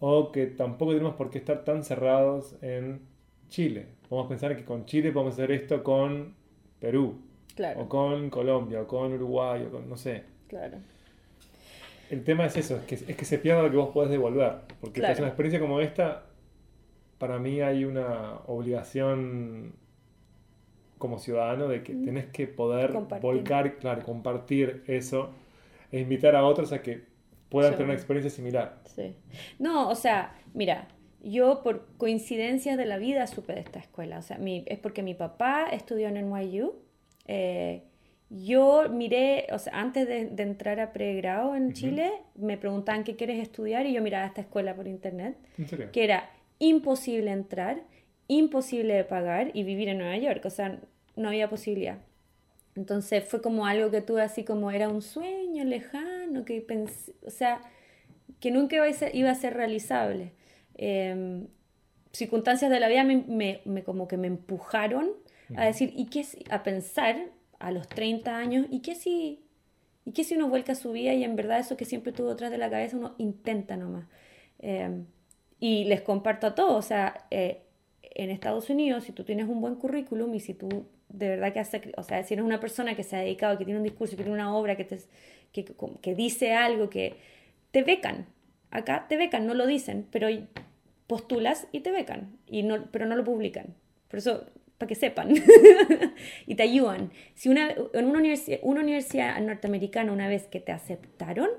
o que tampoco tenemos por qué estar tan cerrados en Chile. Podemos pensar que con Chile podemos hacer esto con Perú, o con Colombia, o con Uruguay, o con no sé. Claro. El tema es eso, es que, es que se pierda lo que vos podés devolver, porque claro. una experiencia como esta, para mí hay una obligación como ciudadano de que mm. tenés que poder volcar, claro, compartir eso e invitar a otros a que puedan tener una experiencia similar. Sí. No, o sea, mira, yo por coincidencias de la vida supe de esta escuela. O sea, mi, es porque mi papá estudió en NYU. Eh, yo miré, o sea, antes de, entrar a pregrado en Chile, me preguntaban qué quieres estudiar y yo miraba esta escuela por internet. Que era imposible entrar, imposible de pagar y vivir en Nueva York. O sea, no había posibilidad. Entonces fue como algo que tuve así como era un sueño lejano, que pensé, o sea, que nunca iba a ser, iba a ser realizable. Em, circunstancias de la vida me, me, como que me empujaron a decir, ¿y qué a pensar a los 30 años, ¿y qué si, y qué si uno vuelca su vida y en verdad eso que siempre tuvo atrás de la cabeza uno intenta nomás? Em, y les comparto a todos, o sea, eh, en Estados Unidos, si tú tienes un buen currículum y si tú de verdad que hace, o sea, si eres una persona que se ha dedicado, que tiene un discurso, que tiene una obra, que, te, que, que dice algo, que te becan. Acá te becan, no lo dicen, pero postulas y te becan, y no, pero no lo publican. Por eso, para que sepan, y te ayudan. Si una, en una universidad, una universidad norteamericana, una vez que te aceptaron,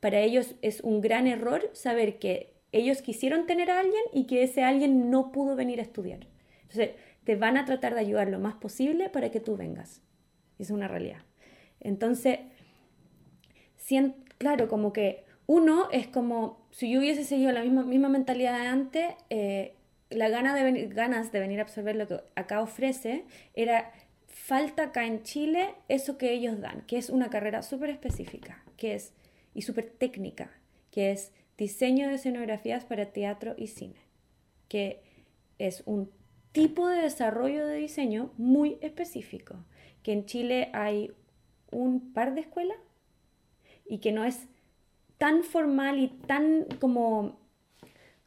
para ellos es un gran error saber que ellos quisieron tener a alguien y que ese alguien no pudo venir a estudiar. Entonces, te van a tratar de ayudar lo más posible para que tú vengas. Es una realidad. Entonces, claro, como que uno es como, si yo hubiese seguido la misma, misma mentalidad de antes, eh, la de venir, ganas de venir a absorber lo que acá ofrece era falta acá en Chile eso que ellos dan, que es una carrera súper específica, que es y súper técnica, que es diseño de escenografías para teatro y cine, que es un tipo de desarrollo de diseño muy específico, que en Chile hay un par de escuelas y que no es tan formal y tan como,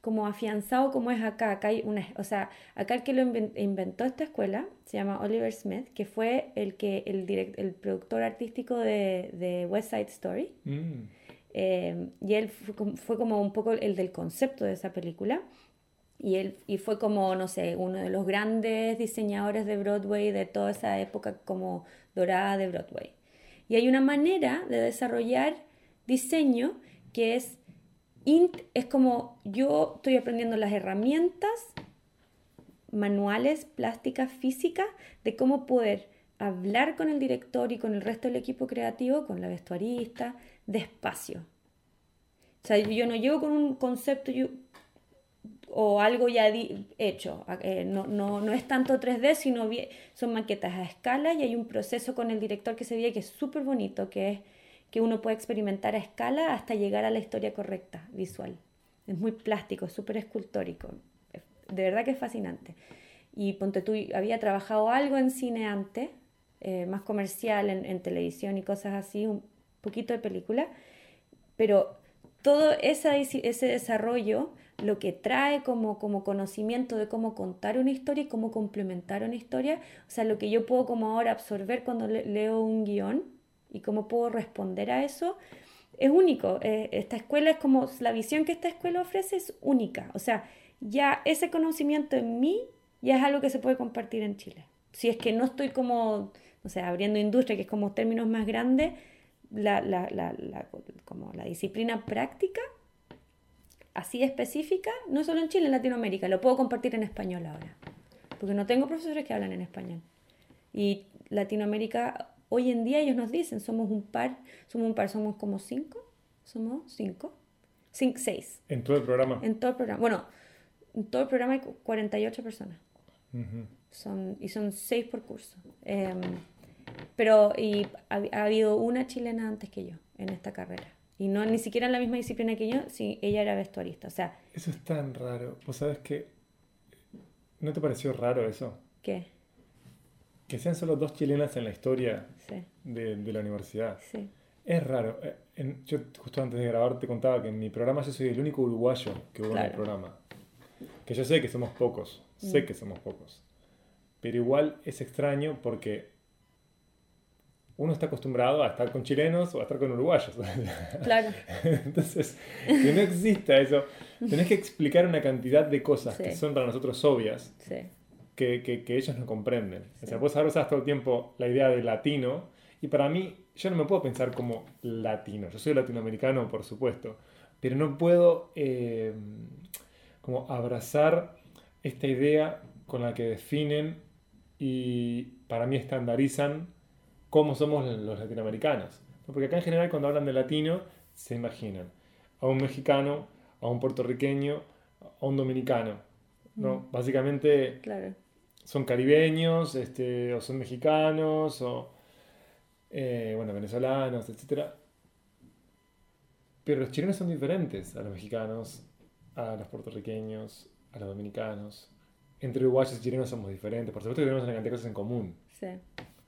como afianzado como es acá. acá hay una, o sea, acá el que lo inventó esta escuela se llama Oliver Smith, que fue el, que, el, el productor artístico de, West Side Story. Mm. Eh, y él fue, como un poco el del concepto de esa película. Y, él, y fue como, no sé, uno de los grandes diseñadores de Broadway de toda esa época como dorada de Broadway. Y hay una manera de desarrollar diseño que es, es como yo estoy aprendiendo las herramientas manuales, plásticas, físicas, de cómo poder hablar con el director y con el resto del equipo creativo, con la vestuarista, despacio. O sea, yo no llego con un concepto, o algo ya hecho. Eh, no, no, no, es tanto 3D, sino son maquetas a escala y hay un proceso con el director que se ve que es súper bonito, que es que uno puede experimentar a escala hasta llegar a la historia correcta visual. Es muy plástico, súper escultórico. De verdad que es fascinante. Y ponte tú, había trabajado algo en cine antes, eh, más comercial, en, en televisión y cosas así, un poquito de película, pero todo esa, ese desarrollo lo que trae como, como conocimiento de cómo contar una historia y cómo complementar una historia, o sea, lo que yo puedo como ahora absorber cuando leo un guion y cómo puedo responder a eso, es único. Eh, esta escuela es como, la visión que esta escuela ofrece es única, o sea, ya ese conocimiento en mí ya es algo que se puede compartir en Chile. Si es que no estoy como, no sé, abriendo industria, que es como términos más grandes, la, la, la, como la disciplina práctica así específica, no solo en Chile, en Latinoamérica, lo puedo compartir en español ahora, porque no tengo profesores que hablan en español. Y Latinoamérica, hoy en día ellos nos dicen, somos un par, somos un par, somos como cinco, somos cinco, cinco seis. En todo el programa. En todo el programa. Bueno, en todo el programa hay 48 personas. son, y son seis por curso. Em, pero y ha habido una chilena antes que yo en esta carrera. Y no ni siquiera en la misma disciplina que yo, si ella era vestuarista. O sea. Eso es tan raro. ¿Vos sabes que ¿No te pareció raro eso? ¿Qué? Que sean solo dos chilenas en la historia de, de, la universidad. Sí. Es raro. Eh, yo justo antes de grabar te contaba que en mi programa yo soy el único uruguayo que hubo en el programa. Que yo sé que somos pocos, sé mm. que somos pocos. Pero igual es extraño porque uno está acostumbrado a estar con chilenos o a estar con uruguayos. Claro. Entonces, que no exista eso, tenés que explicar una cantidad de cosas que son para nosotros obvias, que, que, que, ellos no comprenden. O sea, vos ahora usas todo el tiempo la idea de latino, y para mí, yo no me puedo pensar como latino. Yo soy latinoamericano, por supuesto, pero no puedo eh, como abrazar esta idea con la que definen y para mí estandarizan cómo somos los latinoamericanos. Porque acá en general cuando hablan de latino se imaginan a un mexicano, a un puertorriqueño, a un dominicano. ¿no? Mm. Básicamente son caribeños, este, o son mexicanos, o eh, bueno, venezolanos, etc. Pero los chilenos son diferentes a los mexicanos, a los puertorriqueños, a los dominicanos. Entre uruguayos y chilenos somos diferentes. Por supuesto que tenemos una cantidad de cosas en común. Sí.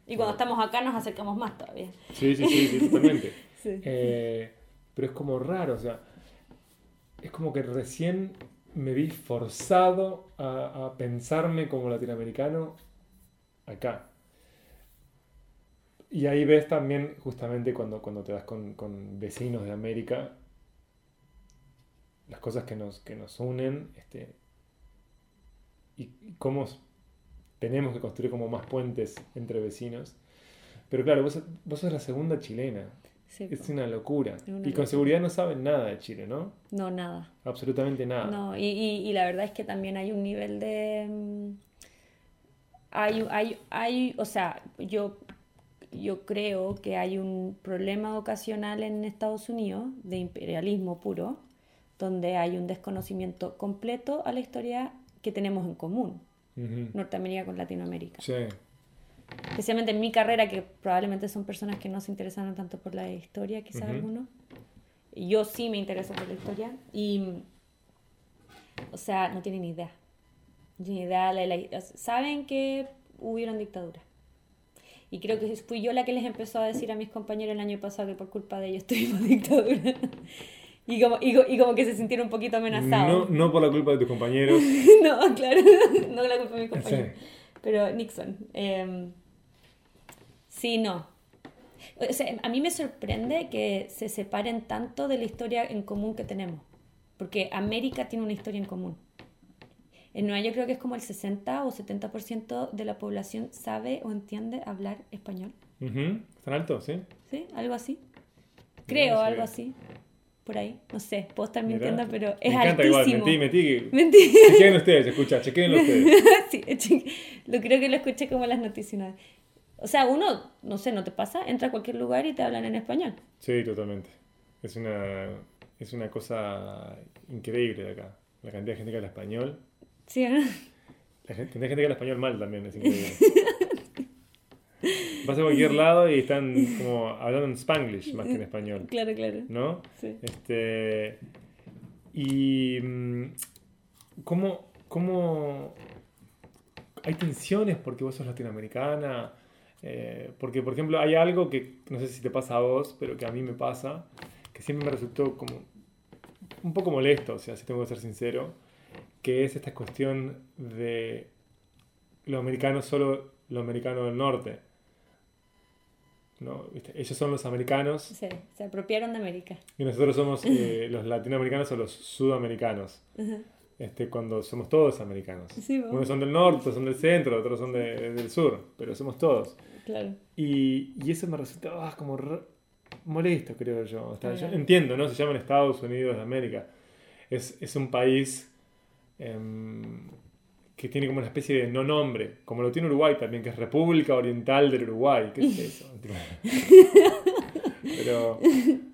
Y cuando estamos acá nos acercamos más todavía. Sí, sí, sí, totalmente. Eh, pero es como raro, o sea, es como que recién me vi forzado a, pensarme como latinoamericano acá. Y ahí ves también, justamente cuando, cuando te das con, con vecinos de América, las cosas que nos, que nos unen este, y cómo tenemos que construir como más puentes entre vecinos. Pero claro, vos, vos sos la segunda chilena. es una locura. y con seguridad no saben nada de Chile, ¿no? No, nada. Absolutamente nada. No, y, y, la verdad es que también hay un nivel de... Mm, hay, hay, hay, o sea, yo, yo creo que hay un problema ocasional en Estados Unidos de imperialismo puro, donde hay un desconocimiento completo a la historia que tenemos en común. Norteamérica con Latinoamérica. Sí. Especialmente en mi carrera, que probablemente son personas que no se interesan tanto por la historia, quizás algunos. Yo sí me intereso por la historia. Y, o sea, no tienen ni idea. No tienen idea. saben que hubieron dictadura. Y creo que fui yo la que les empezó a decir a mis compañeros el año pasado que por culpa de ellos tuvimos dictadura. Y como, y, como que se sintieron un poquito amenazados. No, no por la culpa de tus compañeros. no, claro, no la culpa de mis compañeros. Pero Nixon. Em, sí, no. O sea, a mí me sorprende que se separen tanto de la historia en común que tenemos. Porque América tiene una historia en común. En Nueva York creo que es como el 60 o 70% de la población sabe o entiende hablar español. Uh ¿Están altos, sí? Sí, algo así. Creo, algo así por ahí. No sé, puedo estar mintiendo, pero es Me encanta igual, mentí, mentí. mentí. Chequen ustedes, escucha, chequenlo ustedes. sí, lo creo que lo escuché como las noticias. O sea, uno, no sé, ¿no te pasa? Entra a cualquier lugar y te hablan en español. Sí, totalmente. Es una, es una cosa increíble de acá. La cantidad de gente que habla español. Sí, ¿no? La cantidad de gente que habla español mal también es increíble. Vas a cualquier lado y están como hablando en spanglish más que en español. Claro, claro. ¿No? Sí. Este, y mm, ¿cómo, cómo hay tensiones porque vos sos latinoamericana? Eh, porque, por ejemplo, hay algo que no sé si te pasa a vos, pero que a mí me pasa, que siempre me resultó como un poco molesto, o sea, si tengo que ser sincero, que es esta cuestión de lo americano solo lo americano del norte. ¿No? Ellos son los americanos. Sí, se apropiaron de América. Y nosotros somos eh, los latinoamericanos o los sudamericanos. este, cuando somos todos americanos. Unos son del norte, otros son del centro, otros son del sur, pero somos todos. Claro. Y, y eso me resulta ah, como molesto, creo yo. entiendo, ¿no? Se llaman Estados Unidos de América. Es, es un país em, que tiene como una especie de no nombre, como lo tiene Uruguay también, que es República Oriental del Uruguay. ¿Qué es eso? Pero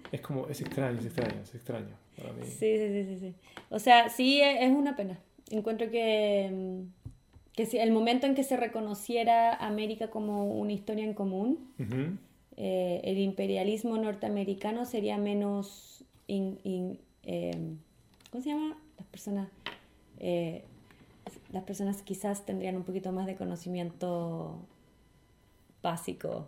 es como, es extraño, es extraño, es extraño para mí. Sí, sí, sí, sí. O sea, sí es una pena. Encuentro que, mm, que si el momento en que se reconociera América como una historia en común, eh, el imperialismo norteamericano sería menos... In, eh, ¿Cómo se llama? Las personas... Eh, las personas quizás tendrían un poquito más de conocimiento básico.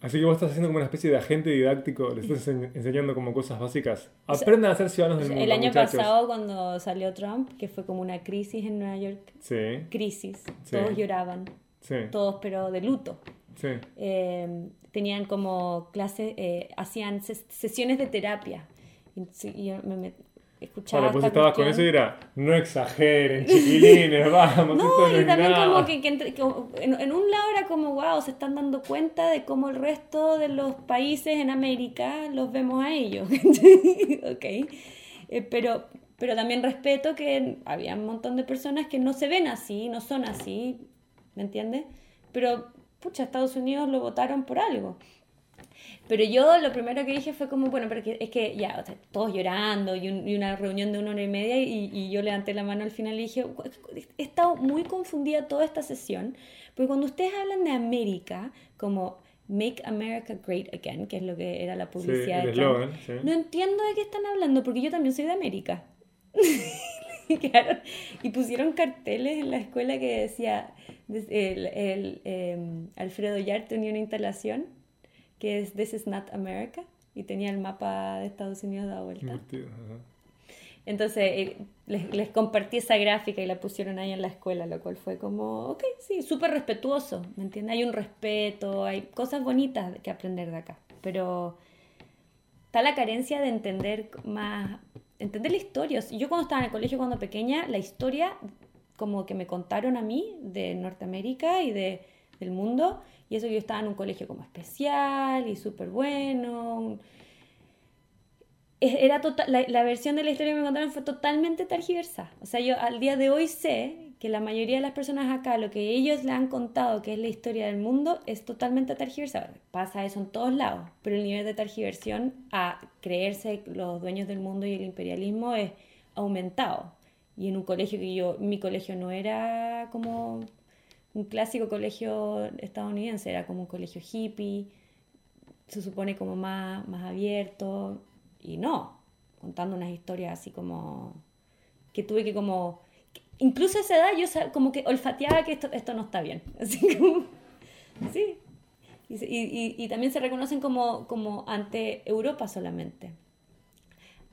Así que vos estás haciendo como una especie de agente didáctico, les estás enseñando como cosas básicas. Aprendan a ser ciudadanos del mundo. El año pasado, cuando salió Trump, que fue como una crisis en Nueva York. Sí. Crisis. Todos lloraban. Sí. Todos, pero de luto. Sí. Eh, tenían como clases, eh, hacían sesiones de terapia. Y, yo me, escuchaba. Vale, pues estabas con eso y era, no exageren, chiquilines, vamos. No, y también como que, en, un lado era como, wow, se están dando cuenta de cómo el resto de los países en América los vemos a ellos. ok. Eh, pero, pero también respeto que había un montón de personas que no se ven así, no son así, ¿me entiendes? Pero, pucha, Estados Unidos lo votaron por algo. Pero yo lo primero que dije fue como, bueno, porque es que ya, todos llorando y, una reunión de una hora y media y, yo levanté la mano al final y dije, he estado muy confundida toda esta sesión, porque cuando ustedes hablan de América, como Make America Great Again, que es lo que era la publicidad de Trump, no entiendo de qué están hablando, porque yo también soy de América. y pusieron carteles en la escuela que decía, el, el, em, Alfredo Yar tenía una instalación que es This is not America, y tenía el mapa de Estados Unidos dado vuelta. Entonces eh, les, les, compartí esa gráfica y la pusieron ahí en la escuela, lo cual fue como, ok, sí, súper respetuoso, ¿me entiendes? Hay un respeto, hay cosas bonitas que aprender de acá, pero está la carencia de entender más, entender la historia. Yo cuando estaba en el colegio, cuando pequeña, la historia como que me contaron a mí de Norteamérica y de, del mundo, y eso yo estaba en un colegio como especial y súper bueno. Era total, la, versión de la historia que me contaron fue totalmente tergiversada. O sea, yo al día de hoy sé que la mayoría de las personas acá, lo que ellos le han contado que es la historia del mundo, es totalmente tergiversada. Pasa eso en todos lados, pero el nivel de tergiversión a creerse los dueños del mundo y el imperialismo es aumentado. Y en un colegio que yo, mi colegio no era como un clásico colegio estadounidense, era como un colegio hippie, se supone como más, más abierto, y no, contando unas historias así como que tuve que como, incluso a esa edad yo como que olfateaba que esto, esto no está bien, así como, sí, y, y, y también se reconocen como, como ante Europa solamente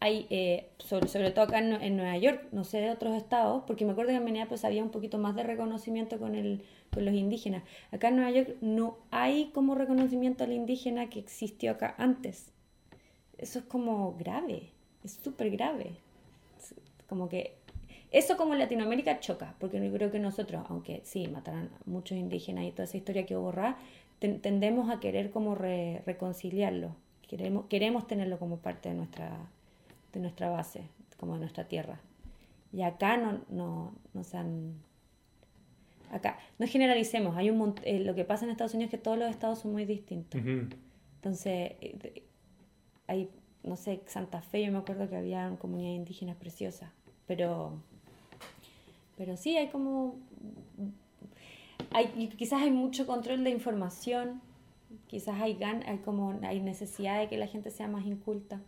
hay, eh, sobre, todo acá en, Nueva York, no sé de otros estados, porque me acuerdo que en Minneapolis había un poquito más de reconocimiento con, el, con los indígenas. Acá en Nueva York no hay como reconocimiento al indígena que existió acá antes. Eso es como grave, es súper grave. Como que eso como en Latinoamérica choca, porque yo creo que nosotros, aunque sí, mataron a muchos indígenas y toda esa historia que borrar, tendemos a querer como reconciliarlo. Queremos tenerlo como parte de nuestra de nuestra base, como de nuestra tierra. Y acá no, no, no se han... Acá, no generalicemos, hay un eh, lo que pasa en Estados Unidos es que todos los estados son muy distintos. Entonces, eh, hay, no sé, Santa Fe, yo me acuerdo que había una comunidad indígena preciosa, pero, pero sí, hay como, hay, quizás hay mucho control de información, quizás hay, gan, hay como, hay necesidad de que la gente sea más inculta.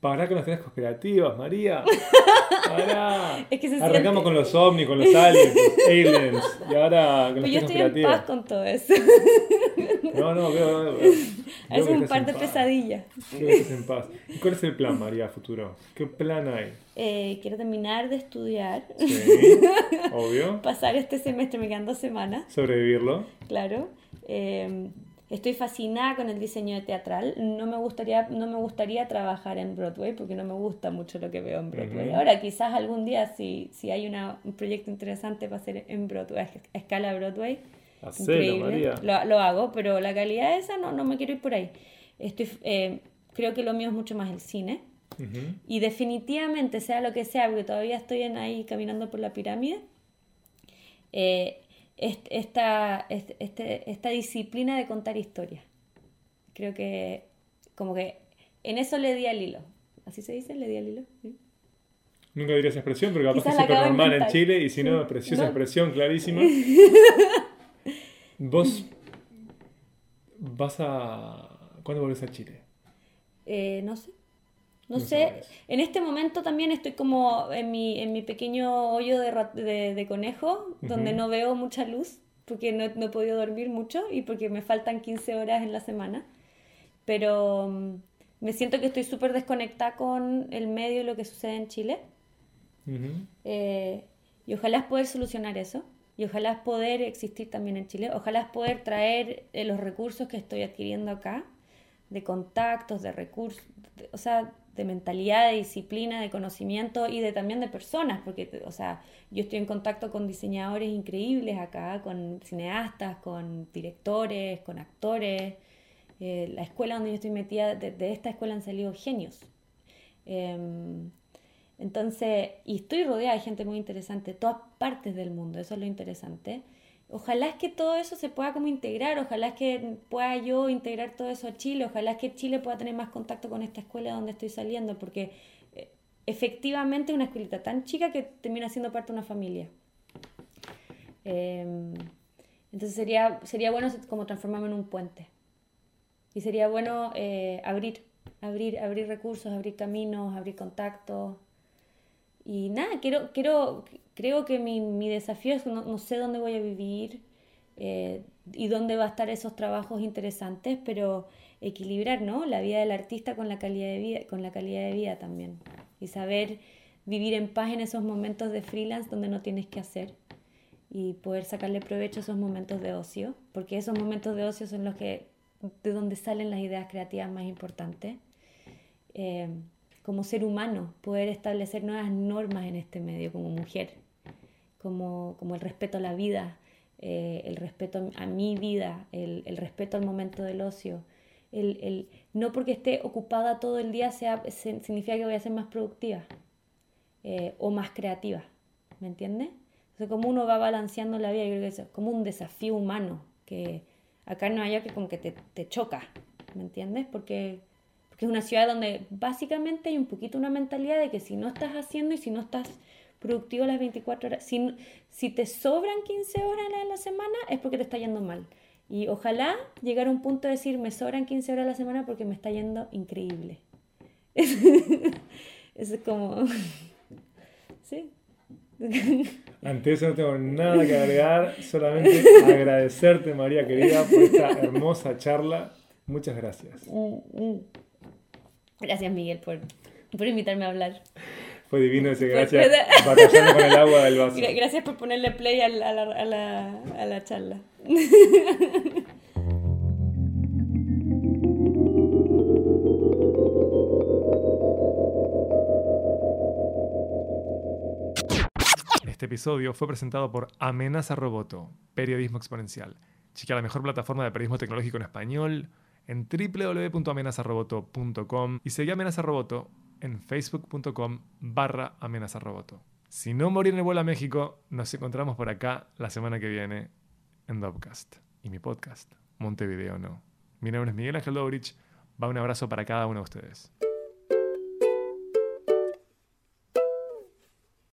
Para que nos tenés cooperativas, María. Para. Es que se Arrancamos con los ovnis, con los aliens, los aliens. Y ahora con Pues yo estoy en paz con todo eso. No, no, veo. veo, es un par de pesadillas. en paz. ¿Y cuál es el plan, María, futuro? ¿Qué plan hay? Eh, quiero terminar de estudiar. Sí, obvio. Pasar este semestre, me quedan dos semanas. Sobrevivirlo. Claro. Eh, Estoy fascinada con el diseño teatral. No me gustaría, no me gustaría trabajar en Broadway porque no me gusta mucho lo que veo en Broadway. Ahora, quizás algún día, si, si hay una, un proyecto interesante para hacer en Broadway, a escala Broadway, María. Lo, lo, hago, pero la calidad esa no, no me quiero ir por ahí. Estoy, eh, creo que lo mío es mucho más el cine. Y definitivamente, sea lo que sea, porque todavía estoy en ahí caminando por la pirámide, eh, esta, este, esta disciplina de contar historias. Creo que como que en eso le di al hilo. ¿Así se dice? ¿Le di al hilo? Nunca diría esa expresión, pero capaz que es súper normal en Chile y si no, preciosa expresión, clarísima. Vos vas a... ¿Cuándo volvés a Chile? Eh, no sé. No, sé, en este momento también estoy como en mi, en mi pequeño hoyo de, de, conejo, donde no veo mucha luz, porque no, no, he podido dormir mucho y porque me faltan 15 horas en la semana. Pero mm, me siento que estoy súper desconectada con el medio y lo que sucede en Chile. Eh, y ojalá poder solucionar eso. Y ojalá poder existir también en Chile. Ojalá poder traer eh, los recursos que estoy adquiriendo acá, de contactos, de recursos, o sea, de mentalidad, de disciplina, de conocimiento y de también de personas, porque, o sea, yo estoy en contacto con diseñadores increíbles acá, con cineastas, con directores, con actores. Eh, la escuela donde yo estoy metida, de, esta escuela han salido genios. Em, entonces, y estoy rodeada de gente muy interesante, todas partes del mundo, eso es lo interesante. Ojalá es que todo eso se pueda como integrar, ojalá es que pueda yo integrar todo eso a Chile, ojalá es que Chile pueda tener más contacto con esta escuela donde estoy saliendo, porque eh, efectivamente una escuelita tan chica que termina siendo parte de una familia. Em, entonces sería, sería bueno como transformarme en un puente. Y sería bueno eh, abrir, abrir, abrir recursos, abrir caminos, abrir contactos. Y nada, quiero, quiero, creo que mi, mi desafío es no, no, sé dónde voy a vivir eh, y dónde va a estar esos trabajos interesantes, pero equilibrar ¿no? la vida del artista con la calidad de vida, con la calidad de vida también. Y saber vivir en paz en esos momentos de freelance donde no tienes que hacer y poder sacarle provecho a esos momentos de ocio, porque esos momentos de ocio son los que de donde salen las ideas creativas más importantes. Eh, como ser humano, poder establecer nuevas normas en este medio como mujer, como, como el respeto a la vida, eh, el respeto a mi vida, el, el, respeto al momento del ocio. El, el, no porque esté ocupada todo el día sea, significa que voy a ser más productiva eh, o más creativa, ¿me entiendes? Entonces, como uno va balanceando la vida, yo creo que es como un desafío humano que, Acá en Nueva York que como que te, te choca, ¿me entiendes? Porque, porque es una ciudad donde básicamente hay un poquito una mentalidad de que si no estás haciendo y si no estás productivo las 24 horas, si, si te sobran 15 horas en la semana es porque te está yendo mal. Y ojalá llegar a un punto de decir, me sobran 15 horas a la semana porque me está yendo increíble. Eso es como... sí. Ante eso no tengo nada que agregar, solamente agradecerte, María querida, por esta hermosa charla. Muchas gracias. Mm, mm. Gracias, Miguel, por, por invitarme a hablar. Fue divino ese gracias. Batallando con el agua del vaso. Gracias por ponerle play a la, a la, a la charla. Este episodio fue presentado por Amenaza Roboto, Periodismo Exponencial. Chequea la mejor plataforma de periodismo tecnológico en español en www.amenazaroboto.com y seguí Amenaza Roboto en facebook.com barra amenazaroboto. Si no morir en el vuelo a México, nos encontramos por acá la semana que viene en Dopcast y mi podcast, Montevideo No. Mi nombre es Miguel Ángel Dobrich. Va un abrazo para cada uno de ustedes.